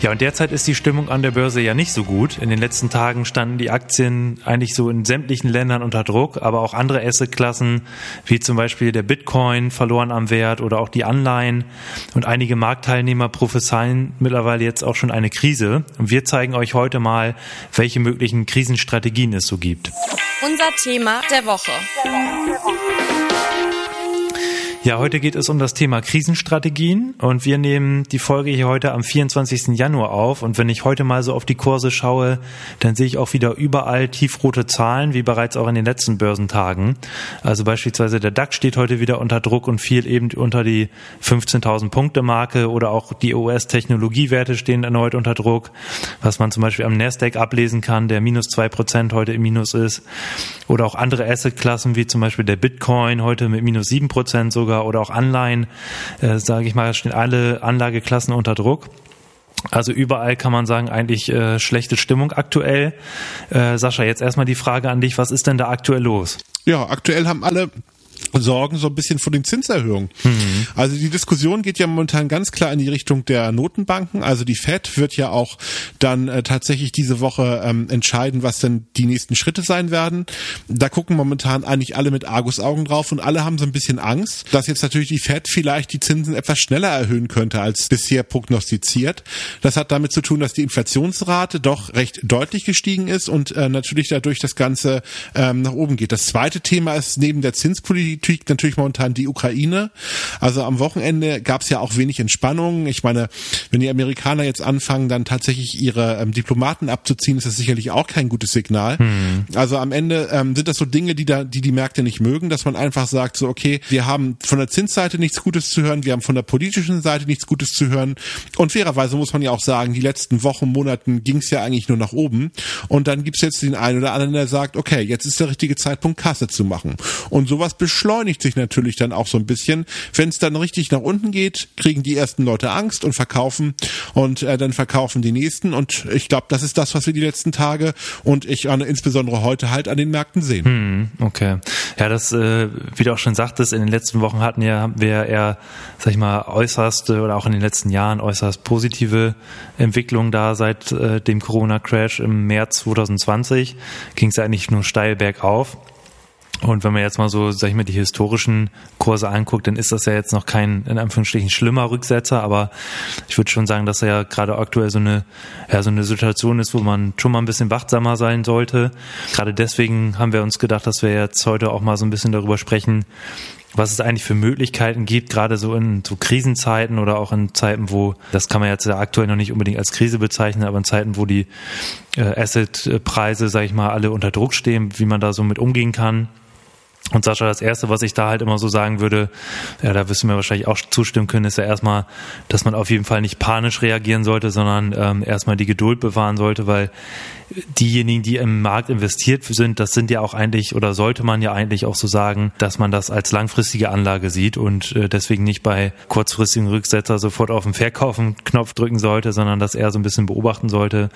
Ja, und derzeit ist die Stimmung an der Börse ja nicht so gut. In den letzten Tagen standen die Aktien eigentlich so in sämtlichen Ländern unter Druck, aber auch andere Assetklassen, wie zum Beispiel der Bitcoin, verloren am Wert oder auch die Anleihen. Und einige Marktteilnehmer prophezeien mittlerweile jetzt auch schon eine Krise. Und wir zeigen euch heute mal, welche möglichen Krisenstrategien es so gibt. Unser Thema der Woche. Der Woche, der Woche. Ja, heute geht es um das Thema Krisenstrategien und wir nehmen die Folge hier heute am 24. Januar auf und wenn ich heute mal so auf die Kurse schaue, dann sehe ich auch wieder überall tiefrote Zahlen, wie bereits auch in den letzten Börsentagen. Also beispielsweise der DAX steht heute wieder unter Druck und fiel eben unter die 15.000 Punkte Marke oder auch die US-Technologiewerte stehen erneut unter Druck, was man zum Beispiel am Nasdaq ablesen kann, der minus zwei Prozent heute im Minus ist oder auch andere Assetklassen wie zum Beispiel der Bitcoin heute mit minus sieben Prozent sogar oder, oder auch Anleihen, äh, sage ich mal, stehen alle Anlageklassen unter Druck. Also überall kann man sagen, eigentlich äh, schlechte Stimmung aktuell. Äh, Sascha, jetzt erstmal die Frage an dich, was ist denn da aktuell los? Ja, aktuell haben alle sorgen so ein bisschen vor den Zinserhöhungen. Mhm. Also die Diskussion geht ja momentan ganz klar in die Richtung der Notenbanken. Also die Fed wird ja auch dann äh, tatsächlich diese Woche ähm, entscheiden, was denn die nächsten Schritte sein werden. Da gucken momentan eigentlich alle mit Argusaugen drauf und alle haben so ein bisschen Angst, dass jetzt natürlich die Fed vielleicht die Zinsen etwas schneller erhöhen könnte als bisher prognostiziert. Das hat damit zu tun, dass die Inflationsrate doch recht deutlich gestiegen ist und äh, natürlich dadurch das Ganze ähm, nach oben geht. Das zweite Thema ist neben der Zinspolitik natürlich momentan die Ukraine. Also am Wochenende gab es ja auch wenig Entspannung. Ich meine, wenn die Amerikaner jetzt anfangen, dann tatsächlich ihre ähm, Diplomaten abzuziehen, ist das sicherlich auch kein gutes Signal. Hm. Also am Ende ähm, sind das so Dinge, die da, die die Märkte nicht mögen, dass man einfach sagt, so okay, wir haben von der Zinsseite nichts Gutes zu hören, wir haben von der politischen Seite nichts Gutes zu hören. Und fairerweise muss man ja auch sagen, die letzten Wochen, Monaten ging es ja eigentlich nur nach oben. Und dann gibt's jetzt den einen oder anderen, der sagt, okay, jetzt ist der richtige Zeitpunkt, Kasse zu machen. Und sowas beschleunigt sich natürlich dann auch so ein bisschen. Wenn es dann richtig nach unten geht, kriegen die ersten Leute Angst und verkaufen und äh, dann verkaufen die nächsten. Und ich glaube, das ist das, was wir die letzten Tage und ich an, insbesondere heute halt an den Märkten sehen. Hm, okay. Ja, das, äh, wie du auch schon sagtest, in den letzten Wochen hatten ja, wir eher, sag ich mal, äußerst oder auch in den letzten Jahren äußerst positive Entwicklungen da seit äh, dem Corona-Crash im März 2020. Ging es eigentlich nur steil bergauf. Und wenn man jetzt mal so, sag ich mal, die historischen Kurse anguckt, dann ist das ja jetzt noch kein, in Anführungsstrichen, schlimmer Rücksetzer, aber ich würde schon sagen, dass er ja gerade aktuell so eine, ja, so eine Situation ist, wo man schon mal ein bisschen wachsamer sein sollte. Gerade deswegen haben wir uns gedacht, dass wir jetzt heute auch mal so ein bisschen darüber sprechen, was es eigentlich für Möglichkeiten gibt, gerade so in so Krisenzeiten oder auch in Zeiten, wo, das kann man jetzt ja aktuell noch nicht unbedingt als Krise bezeichnen, aber in Zeiten, wo die äh, Assetpreise, sag ich mal, alle unter Druck stehen, wie man da so mit umgehen kann. Und Sascha, das Erste, was ich da halt immer so sagen würde, ja, da wirst du mir wahrscheinlich auch zustimmen können, ist ja erstmal, dass man auf jeden Fall nicht panisch reagieren sollte, sondern ähm, erstmal die Geduld bewahren sollte, weil diejenigen, die im Markt investiert sind, das sind ja auch eigentlich oder sollte man ja eigentlich auch so sagen, dass man das als langfristige Anlage sieht und äh, deswegen nicht bei kurzfristigen Rücksetzer sofort auf den Verkaufen-Knopf drücken sollte, sondern das eher so ein bisschen beobachten sollte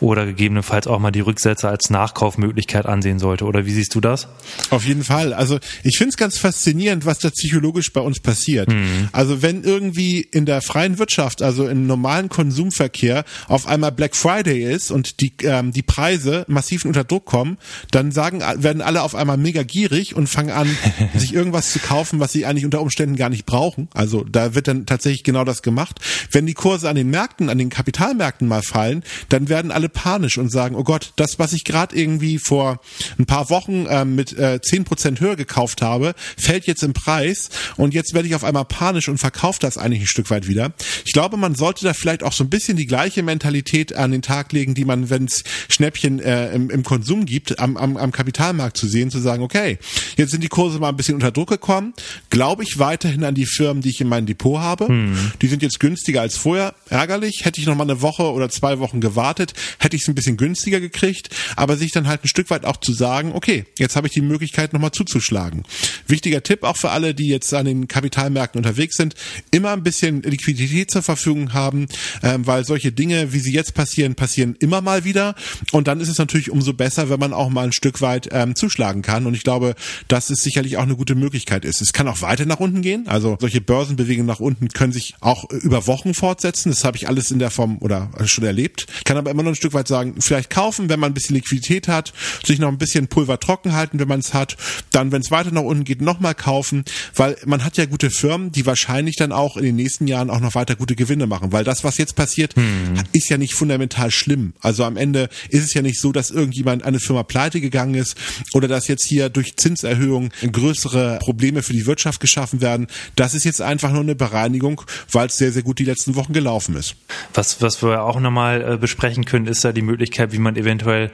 oder gegebenenfalls auch mal die Rücksetzer als Nachkaufmöglichkeit ansehen sollte. Oder wie siehst du das? Auf jeden Fall. Also ich finde es ganz faszinierend, was da psychologisch bei uns passiert. Mhm. Also wenn irgendwie in der freien Wirtschaft, also im normalen Konsumverkehr auf einmal Black Friday ist und die äh, ähm, die Preise massiv unter Druck kommen, dann sagen, werden alle auf einmal mega gierig und fangen an, sich irgendwas zu kaufen, was sie eigentlich unter Umständen gar nicht brauchen. Also da wird dann tatsächlich genau das gemacht. Wenn die Kurse an den Märkten, an den Kapitalmärkten mal fallen, dann werden alle panisch und sagen, oh Gott, das, was ich gerade irgendwie vor ein paar Wochen äh, mit äh, 10% höher gekauft habe, fällt jetzt im Preis und jetzt werde ich auf einmal panisch und verkaufe das eigentlich ein Stück weit wieder. Ich glaube, man sollte da vielleicht auch so ein bisschen die gleiche Mentalität an den Tag legen, die man, wenn es Schnäppchen äh, im, im Konsum gibt, am, am, am Kapitalmarkt zu sehen, zu sagen, okay, jetzt sind die Kurse mal ein bisschen unter Druck gekommen, glaube ich weiterhin an die Firmen, die ich in meinem Depot habe. Hm. Die sind jetzt günstiger als vorher. Ärgerlich, hätte ich noch mal eine Woche oder zwei Wochen gewartet, hätte ich es ein bisschen günstiger gekriegt, aber sich dann halt ein Stück weit auch zu sagen, okay, jetzt habe ich die Möglichkeit nochmal zuzuschlagen. Wichtiger Tipp auch für alle, die jetzt an den Kapitalmärkten unterwegs sind, immer ein bisschen Liquidität zur Verfügung haben, ähm, weil solche Dinge, wie sie jetzt passieren, passieren immer mal wieder. Und dann ist es natürlich umso besser, wenn man auch mal ein Stück weit ähm, zuschlagen kann. Und ich glaube, dass es sicherlich auch eine gute Möglichkeit ist. Es kann auch weiter nach unten gehen. Also solche Börsenbewegungen nach unten können sich auch über Wochen fortsetzen. Das habe ich alles in der Form oder schon erlebt. Kann aber immer noch ein Stück weit sagen, vielleicht kaufen, wenn man ein bisschen Liquidität hat, sich noch ein bisschen Pulver trocken halten, wenn man es hat. Dann, wenn es weiter nach unten geht, nochmal kaufen, weil man hat ja gute Firmen, die wahrscheinlich dann auch in den nächsten Jahren auch noch weiter gute Gewinne machen. Weil das, was jetzt passiert, hm. ist ja nicht fundamental schlimm. Also am Ende ist es ja nicht so, dass irgendjemand eine Firma pleite gegangen ist oder dass jetzt hier durch Zinserhöhungen größere Probleme für die Wirtschaft geschaffen werden. Das ist jetzt einfach nur eine Bereinigung, weil es sehr, sehr gut die letzten Wochen gelaufen ist. Was, was wir auch nochmal äh, besprechen können, ist ja die Möglichkeit, wie man eventuell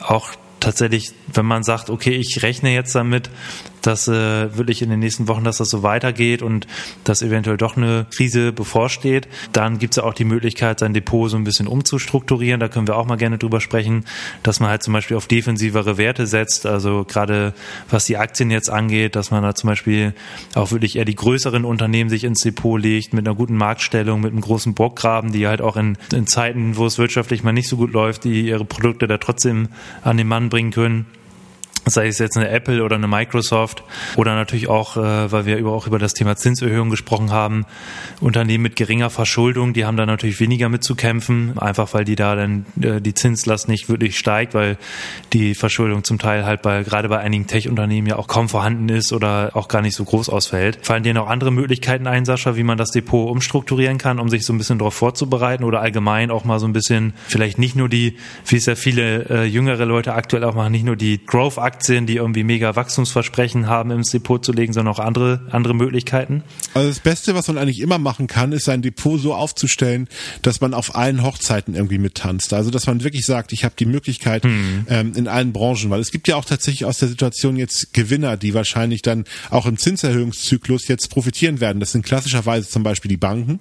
auch tatsächlich, wenn man sagt, okay, ich rechne jetzt damit, dass äh, wirklich in den nächsten Wochen, dass das so weitergeht und dass eventuell doch eine Krise bevorsteht. Dann gibt es ja auch die Möglichkeit, sein Depot so ein bisschen umzustrukturieren. Da können wir auch mal gerne drüber sprechen, dass man halt zum Beispiel auf defensivere Werte setzt. Also gerade was die Aktien jetzt angeht, dass man da zum Beispiel auch wirklich eher die größeren Unternehmen sich ins Depot legt mit einer guten Marktstellung, mit einem großen Bockgraben, die halt auch in, in Zeiten, wo es wirtschaftlich mal nicht so gut läuft, die ihre Produkte da trotzdem an den Mann bringen können sei es jetzt eine Apple oder eine Microsoft oder natürlich auch, äh, weil wir über, auch über das Thema Zinserhöhung gesprochen haben, Unternehmen mit geringer Verschuldung, die haben da natürlich weniger mit zu kämpfen, einfach weil die da dann äh, die Zinslast nicht wirklich steigt, weil die Verschuldung zum Teil halt bei gerade bei einigen Tech-Unternehmen ja auch kaum vorhanden ist oder auch gar nicht so groß ausfällt. Fallen dir noch andere Möglichkeiten ein, Sascha, wie man das Depot umstrukturieren kann, um sich so ein bisschen darauf vorzubereiten oder allgemein auch mal so ein bisschen vielleicht nicht nur die, wie es ja viele äh, jüngere Leute aktuell auch machen, nicht nur die Growth Aktien, die irgendwie mega Wachstumsversprechen haben, ins Depot zu legen, sondern auch andere, andere Möglichkeiten? Also das Beste, was man eigentlich immer machen kann, ist sein Depot so aufzustellen, dass man auf allen Hochzeiten irgendwie mittanzt. Also dass man wirklich sagt, ich habe die Möglichkeit hm. ähm, in allen Branchen, weil es gibt ja auch tatsächlich aus der Situation jetzt Gewinner, die wahrscheinlich dann auch im Zinserhöhungszyklus jetzt profitieren werden. Das sind klassischerweise zum Beispiel die Banken,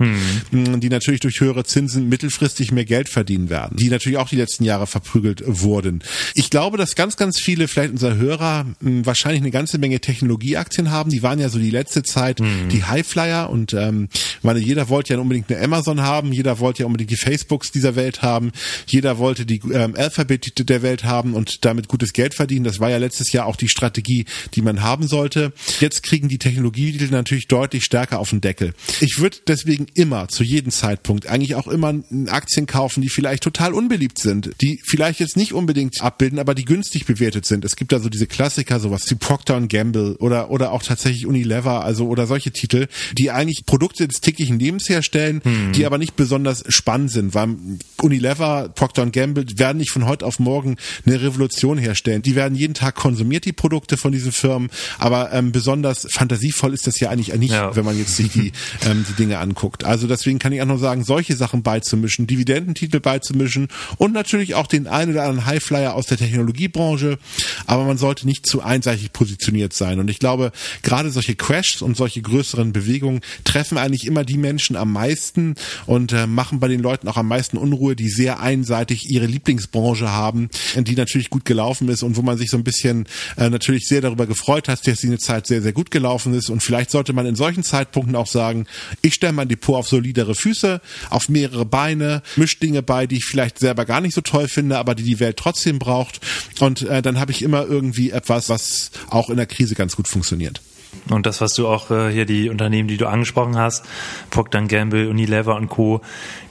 hm. die natürlich durch höhere Zinsen mittelfristig mehr Geld verdienen werden, die natürlich auch die letzten Jahre verprügelt wurden. Ich glaube, dass ganz, ganz viele, vielleicht unser Hörer mh, hm, wahrscheinlich eine ganze Menge Technologieaktien haben. Die waren ja so die letzte Zeit mhm. die Highflyer und ähm, meine, jeder wollte ja unbedingt eine Amazon haben, jeder wollte ja unbedingt die Facebooks dieser Welt haben, jeder wollte die ähm, Alphabet der Welt haben und damit gutes Geld verdienen. Das war ja letztes Jahr auch die Strategie, die man haben sollte. Jetzt kriegen die Technologietitel natürlich deutlich stärker auf den Deckel. Ich würde deswegen immer zu jedem Zeitpunkt eigentlich auch immer Aktien kaufen, die vielleicht total unbeliebt sind, die vielleicht jetzt nicht unbedingt abbilden, aber die günstig bewertet sind. Es gibt gibt da so diese Klassiker, sowas wie Procter Gamble oder, oder auch tatsächlich Unilever, also oder solche Titel, die eigentlich Produkte des täglichen Lebens herstellen, hm. die aber nicht besonders spannend sind, weil Unilever, Procter Gamble werden nicht von heute auf morgen eine Revolution herstellen. Die werden jeden Tag konsumiert, die Produkte von diesen Firmen, aber ähm, besonders fantasievoll ist das ja eigentlich nicht, ja. wenn man jetzt sich die, ähm, die Dinge anguckt. Also deswegen kann ich auch nur sagen, solche Sachen beizumischen, Dividendentitel beizumischen und natürlich auch den einen oder anderen Highflyer aus der Technologiebranche, aber aber man sollte nicht zu einseitig positioniert sein. Und ich glaube, gerade solche Crashs und solche größeren Bewegungen treffen eigentlich immer die Menschen am meisten und äh, machen bei den Leuten auch am meisten Unruhe, die sehr einseitig ihre Lieblingsbranche haben, die natürlich gut gelaufen ist und wo man sich so ein bisschen äh, natürlich sehr darüber gefreut hat, dass die eine Zeit sehr, sehr gut gelaufen ist. Und vielleicht sollte man in solchen Zeitpunkten auch sagen, ich stelle mein Depot auf solidere Füße, auf mehrere Beine, mischt Dinge bei, die ich vielleicht selber gar nicht so toll finde, aber die die Welt trotzdem braucht. Und äh, dann habe ich immer irgendwie etwas, was auch in der Krise ganz gut funktioniert. Und das, was du auch äh, hier die Unternehmen, die du angesprochen hast, Procter Gamble, Unilever und Co.,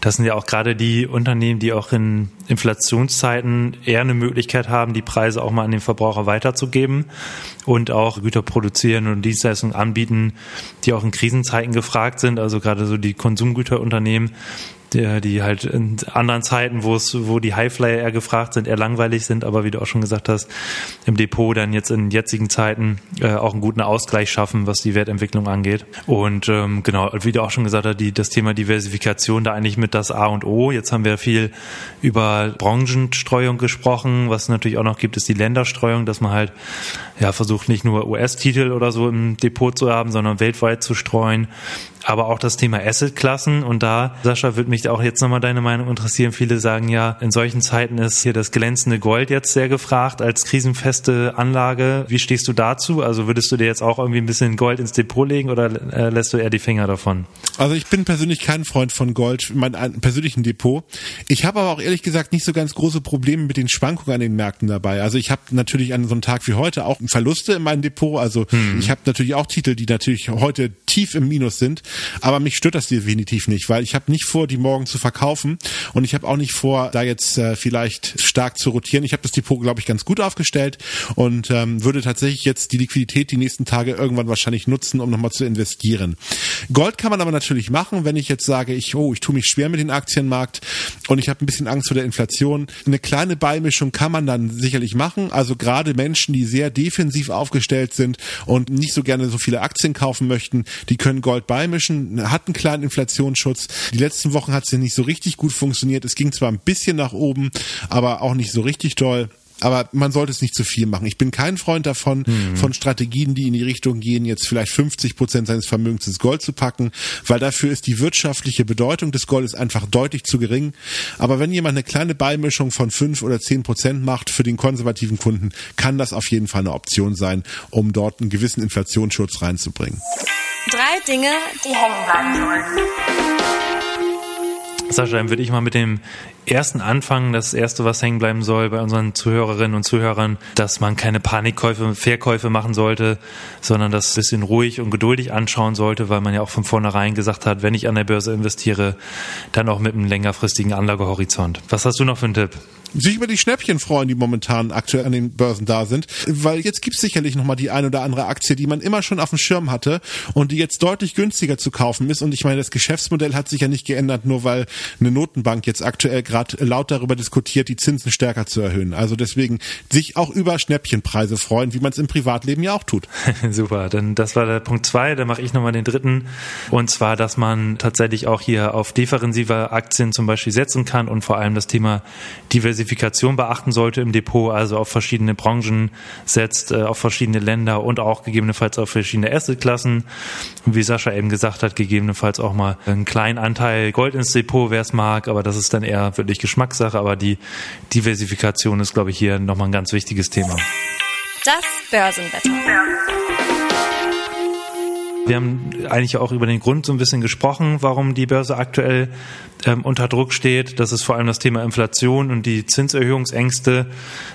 das sind ja auch gerade die Unternehmen, die auch in Inflationszeiten eher eine Möglichkeit haben, die Preise auch mal an den Verbraucher weiterzugeben und auch Güter produzieren und Dienstleistungen anbieten, die auch in Krisenzeiten gefragt sind. Also gerade so die Konsumgüterunternehmen, die, die halt in anderen Zeiten, wo es, wo die Highflyer eher gefragt sind, eher langweilig sind, aber wie du auch schon gesagt hast, im Depot dann jetzt in jetzigen Zeiten äh, auch einen guten Ausgleich schaffen, was die Wertentwicklung angeht. Und ähm, genau, wie du auch schon gesagt hast, die, das Thema Diversifikation da eigentlich mit das A und O. Jetzt haben wir viel über Branchenstreuung gesprochen. Was natürlich auch noch gibt, ist die Länderstreuung, dass man halt ja versucht, nicht nur US-Titel oder so im Depot zu haben, sondern weltweit zu streuen. Aber auch das Thema Assetklassen. Und da, Sascha, würde mich mich auch jetzt nochmal deine Meinung interessieren. Viele sagen ja, in solchen Zeiten ist hier das glänzende Gold jetzt sehr gefragt als krisenfeste Anlage. Wie stehst du dazu? Also würdest du dir jetzt auch irgendwie ein bisschen Gold ins Depot legen oder äh, lässt du eher die Finger davon? Also ich bin persönlich kein Freund von Gold, mein persönlichen Depot. Ich habe aber auch ehrlich gesagt nicht so ganz große Probleme mit den Schwankungen an den Märkten dabei. Also ich habe natürlich an so einem Tag wie heute auch Verluste in meinem Depot. Also hm. ich habe natürlich auch Titel, die natürlich heute tief im Minus sind. Aber mich stört das definitiv nicht, weil ich habe nicht vor, die morgen zu verkaufen und ich habe auch nicht vor, da jetzt äh, vielleicht stark zu rotieren. Ich habe das Depot, glaube ich, ganz gut aufgestellt und ähm, würde tatsächlich jetzt die Liquidität die nächsten Tage irgendwann wahrscheinlich nutzen, um nochmal zu investieren. Gold kann man aber natürlich machen, wenn ich jetzt sage, ich, oh, ich tue mich schwer mit dem Aktienmarkt und ich habe ein bisschen Angst vor der Inflation. Eine kleine Beimischung kann man dann sicherlich machen. Also gerade Menschen, die sehr defensiv aufgestellt sind und nicht so gerne so viele Aktien kaufen möchten, die können Gold beimischen, hat einen kleinen Inflationsschutz. Die letzten Wochen hat es ja nicht so richtig gut funktioniert. Es ging zwar ein bisschen nach oben, aber auch nicht so richtig toll aber man sollte es nicht zu viel machen. Ich bin kein Freund davon, mhm. von Strategien, die in die Richtung gehen, jetzt vielleicht 50 Prozent seines Vermögens ins Gold zu packen, weil dafür ist die wirtschaftliche Bedeutung des Goldes einfach deutlich zu gering. Aber wenn jemand eine kleine Beimischung von 5 oder 10 Prozent macht für den konservativen Kunden, kann das auf jeden Fall eine Option sein, um dort einen gewissen Inflationsschutz reinzubringen. Drei Dinge, die hängen bleiben sollen. Sascha, dann würde ich mal mit dem ersten anfangen. Das erste, was hängen bleiben soll bei unseren Zuhörerinnen und Zuhörern, dass man keine Panikkäufe, Verkäufe machen sollte, sondern das ein bisschen ruhig und geduldig anschauen sollte, weil man ja auch von vornherein gesagt hat, wenn ich an der Börse investiere, dann auch mit einem längerfristigen Anlagehorizont. Was hast du noch für einen Tipp? sich über die Schnäppchen freuen, die momentan aktuell an den Börsen da sind, weil jetzt gibt es sicherlich nochmal die ein oder andere Aktie, die man immer schon auf dem Schirm hatte und die jetzt deutlich günstiger zu kaufen ist und ich meine, das Geschäftsmodell hat sich ja nicht geändert, nur weil eine Notenbank jetzt aktuell gerade laut darüber diskutiert, die Zinsen stärker zu erhöhen. Also deswegen sich auch über Schnäppchenpreise freuen, wie man es im Privatleben ja auch tut. Super, dann das war der Punkt zwei, dann mache ich nochmal den dritten und zwar, dass man tatsächlich auch hier auf defensive Aktien zum Beispiel setzen kann und vor allem das Thema Diversifikation beachten sollte im Depot, also auf verschiedene Branchen setzt, äh, auf verschiedene Länder und auch gegebenenfalls auf verschiedene Assetklassen. Wie Sascha eben gesagt hat, gegebenenfalls auch mal einen kleinen Anteil Gold ins Depot, wer es mag, aber das ist dann eher wirklich Geschmackssache. Aber die Diversifikation ist, glaube ich, hier nochmal ein ganz wichtiges Thema. Das Börsenwetter. Wir haben eigentlich auch über den Grund so ein bisschen gesprochen, warum die Börse aktuell ähm, unter Druck steht. Das ist vor allem das Thema Inflation und die Zinserhöhungsängste.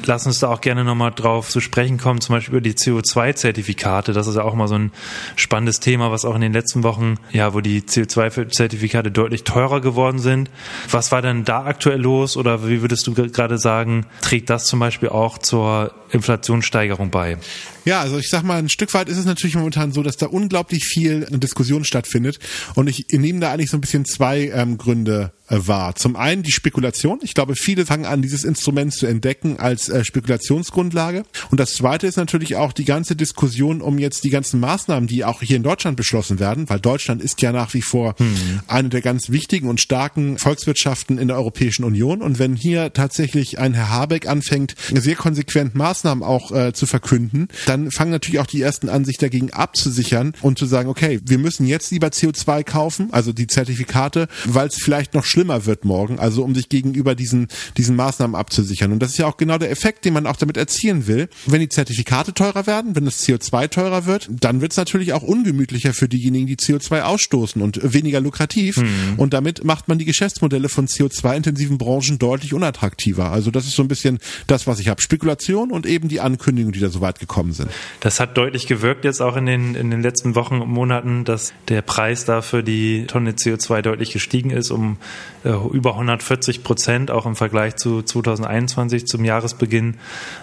Lass uns da auch gerne nochmal drauf zu sprechen kommen, zum Beispiel über die CO2-Zertifikate. Das ist ja auch mal so ein spannendes Thema, was auch in den letzten Wochen, ja, wo die CO2-Zertifikate deutlich teurer geworden sind. Was war denn da aktuell los oder wie würdest du gerade sagen, trägt das zum Beispiel auch zur Inflationssteigerung bei? Ja, also ich sag mal, ein Stück weit ist es natürlich momentan so, dass da unglaublich viel Diskussion stattfindet. Und ich nehme da eigentlich so ein bisschen zwei ähm, Gründe war. Zum einen die Spekulation. Ich glaube, viele fangen an, dieses Instrument zu entdecken als äh, Spekulationsgrundlage. Und das zweite ist natürlich auch die ganze Diskussion um jetzt die ganzen Maßnahmen, die auch hier in Deutschland beschlossen werden, weil Deutschland ist ja nach wie vor mhm. eine der ganz wichtigen und starken Volkswirtschaften in der Europäischen Union. Und wenn hier tatsächlich ein Herr Habeck anfängt, sehr konsequent Maßnahmen auch äh, zu verkünden, dann fangen natürlich auch die ersten an, sich dagegen abzusichern und zu sagen, okay, wir müssen jetzt lieber CO2 kaufen, also die Zertifikate, weil es vielleicht noch schlimmer wird morgen, also um sich gegenüber diesen, diesen Maßnahmen abzusichern. Und das ist ja auch genau der Effekt, den man auch damit erzielen will. Wenn die Zertifikate teurer werden, wenn das CO2 teurer wird, dann wird es natürlich auch ungemütlicher für diejenigen, die CO2 ausstoßen und weniger lukrativ. Mhm. Und damit macht man die Geschäftsmodelle von CO2-intensiven Branchen deutlich unattraktiver. Also das ist so ein bisschen das, was ich habe. Spekulation und eben die Ankündigungen, die da so weit gekommen sind. Das hat deutlich gewirkt jetzt auch in den, in den letzten Wochen und Monaten, dass der Preis da für die Tonne CO2 deutlich gestiegen ist, um über 140 Prozent, auch im Vergleich zu 2021 zum Jahresbeginn.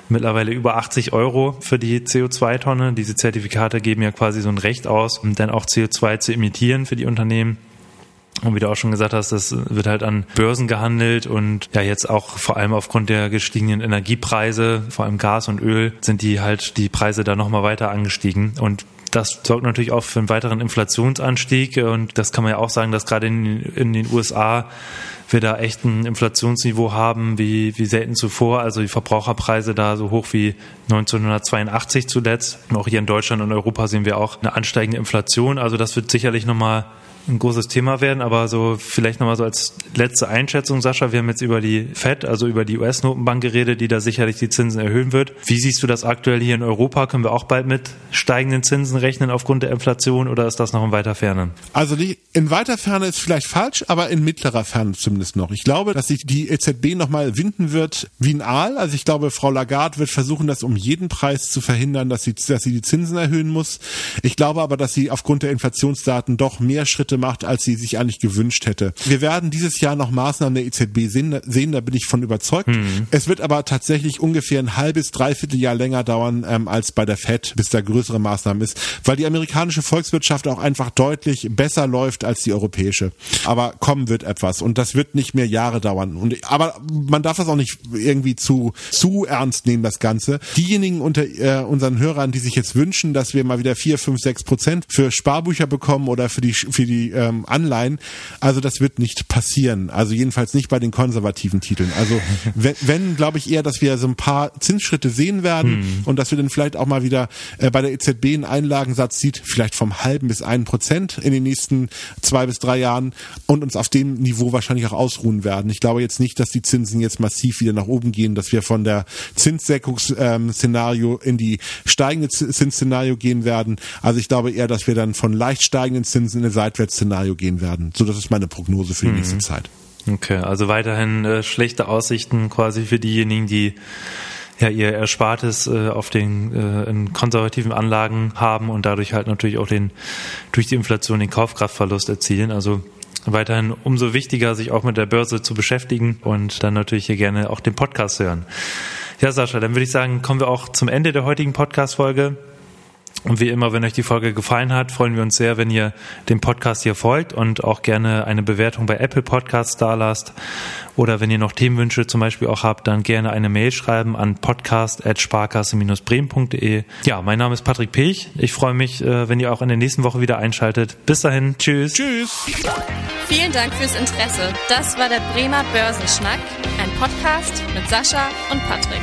Mittlerweile über 80 Euro für die CO2-Tonne. Diese Zertifikate geben ja quasi so ein Recht aus, um dann auch CO2 zu emittieren für die Unternehmen. Und wie du auch schon gesagt hast, das wird halt an Börsen gehandelt und ja jetzt auch vor allem aufgrund der gestiegenen Energiepreise, vor allem Gas und Öl, sind die halt die Preise da nochmal weiter angestiegen. Und das sorgt natürlich auch für einen weiteren Inflationsanstieg und das kann man ja auch sagen, dass gerade in, in den USA wir da echt ein Inflationsniveau haben wie, wie selten zuvor. Also die Verbraucherpreise da so hoch wie 1982 zuletzt. Und auch hier in Deutschland und Europa sehen wir auch eine ansteigende Inflation. Also das wird sicherlich nochmal ein großes Thema werden, aber so vielleicht nochmal so als letzte Einschätzung, Sascha, wir haben jetzt über die FED, also über die US-Notenbank geredet, die da sicherlich die Zinsen erhöhen wird. Wie siehst du das aktuell hier in Europa? Können wir auch bald mit steigenden Zinsen rechnen aufgrund der Inflation oder ist das noch in weiter Ferne? Also in weiter Ferne ist vielleicht falsch, aber in mittlerer Ferne zumindest noch. Ich glaube, dass sich die EZB nochmal winden wird wie ein Aal. Also ich glaube, Frau Lagarde wird versuchen, das um jeden Preis zu verhindern, dass sie, dass sie die Zinsen erhöhen muss. Ich glaube aber, dass sie aufgrund der Inflationsdaten doch mehr Schritte macht, als sie sich eigentlich gewünscht hätte. Wir werden dieses Jahr noch Maßnahmen der EZB sehen, sehen da bin ich von überzeugt. Mhm. Es wird aber tatsächlich ungefähr ein halbes, dreiviertel Jahr länger dauern ähm, als bei der FED, bis da größere Maßnahmen ist, weil die amerikanische Volkswirtschaft auch einfach deutlich besser läuft als die europäische. Aber kommen wird etwas und das wird nicht mehr Jahre dauern. Und aber man darf das auch nicht irgendwie zu zu ernst nehmen, das Ganze. Diejenigen unter äh, unseren Hörern, die sich jetzt wünschen, dass wir mal wieder vier, fünf, sechs Prozent für Sparbücher bekommen oder für die für die ähm, Anleihen, also das wird nicht passieren. Also jedenfalls nicht bei den konservativen Titeln. Also wenn, wenn glaube ich eher, dass wir so ein paar Zinsschritte sehen werden hm. und dass wir dann vielleicht auch mal wieder äh, bei der EZB einen Einlagensatz sieht, vielleicht vom halben bis einen Prozent in den nächsten zwei bis drei Jahren und uns auf dem Niveau wahrscheinlich auch ausruhen werden. Ich glaube jetzt nicht, dass die Zinsen jetzt massiv wieder nach oben gehen, dass wir von der Zinssenkungsszenario ähm, in die steigende Zinsszenario gehen werden. Also ich glaube eher, dass wir dann von leicht steigenden Zinsen in ein Seitwärtsszenario gehen werden. So, das ist meine Prognose für die mhm. nächste Zeit. Okay, also weiterhin äh, schlechte Aussichten quasi für diejenigen, die ja ihr Erspartes äh, auf den äh, in konservativen Anlagen haben und dadurch halt natürlich auch den durch die Inflation den Kaufkraftverlust erzielen. Also weiterhin umso wichtiger, sich auch mit der Börse zu beschäftigen und dann natürlich hier gerne auch den Podcast hören. Ja, Sascha, dann würde ich sagen, kommen wir auch zum Ende der heutigen Podcast-Folge. Und wie immer, wenn euch die Folge gefallen hat, freuen wir uns sehr, wenn ihr dem Podcast hier folgt und auch gerne eine Bewertung bei Apple Podcasts da lasst. Oder wenn ihr noch Themenwünsche zum Beispiel auch habt, dann gerne eine Mail schreiben an podcast.sparkasse-bremen.de. Ja, mein Name ist Patrick Pech. Ich freue mich, äh, wenn ihr auch in der nächsten Woche wieder einschaltet. Bis dahin. Tschüss. Tschüss. Vielen Dank fürs Interesse. Das war der Bremer Börsenschnack, ein Podcast mit Sascha und Patrick.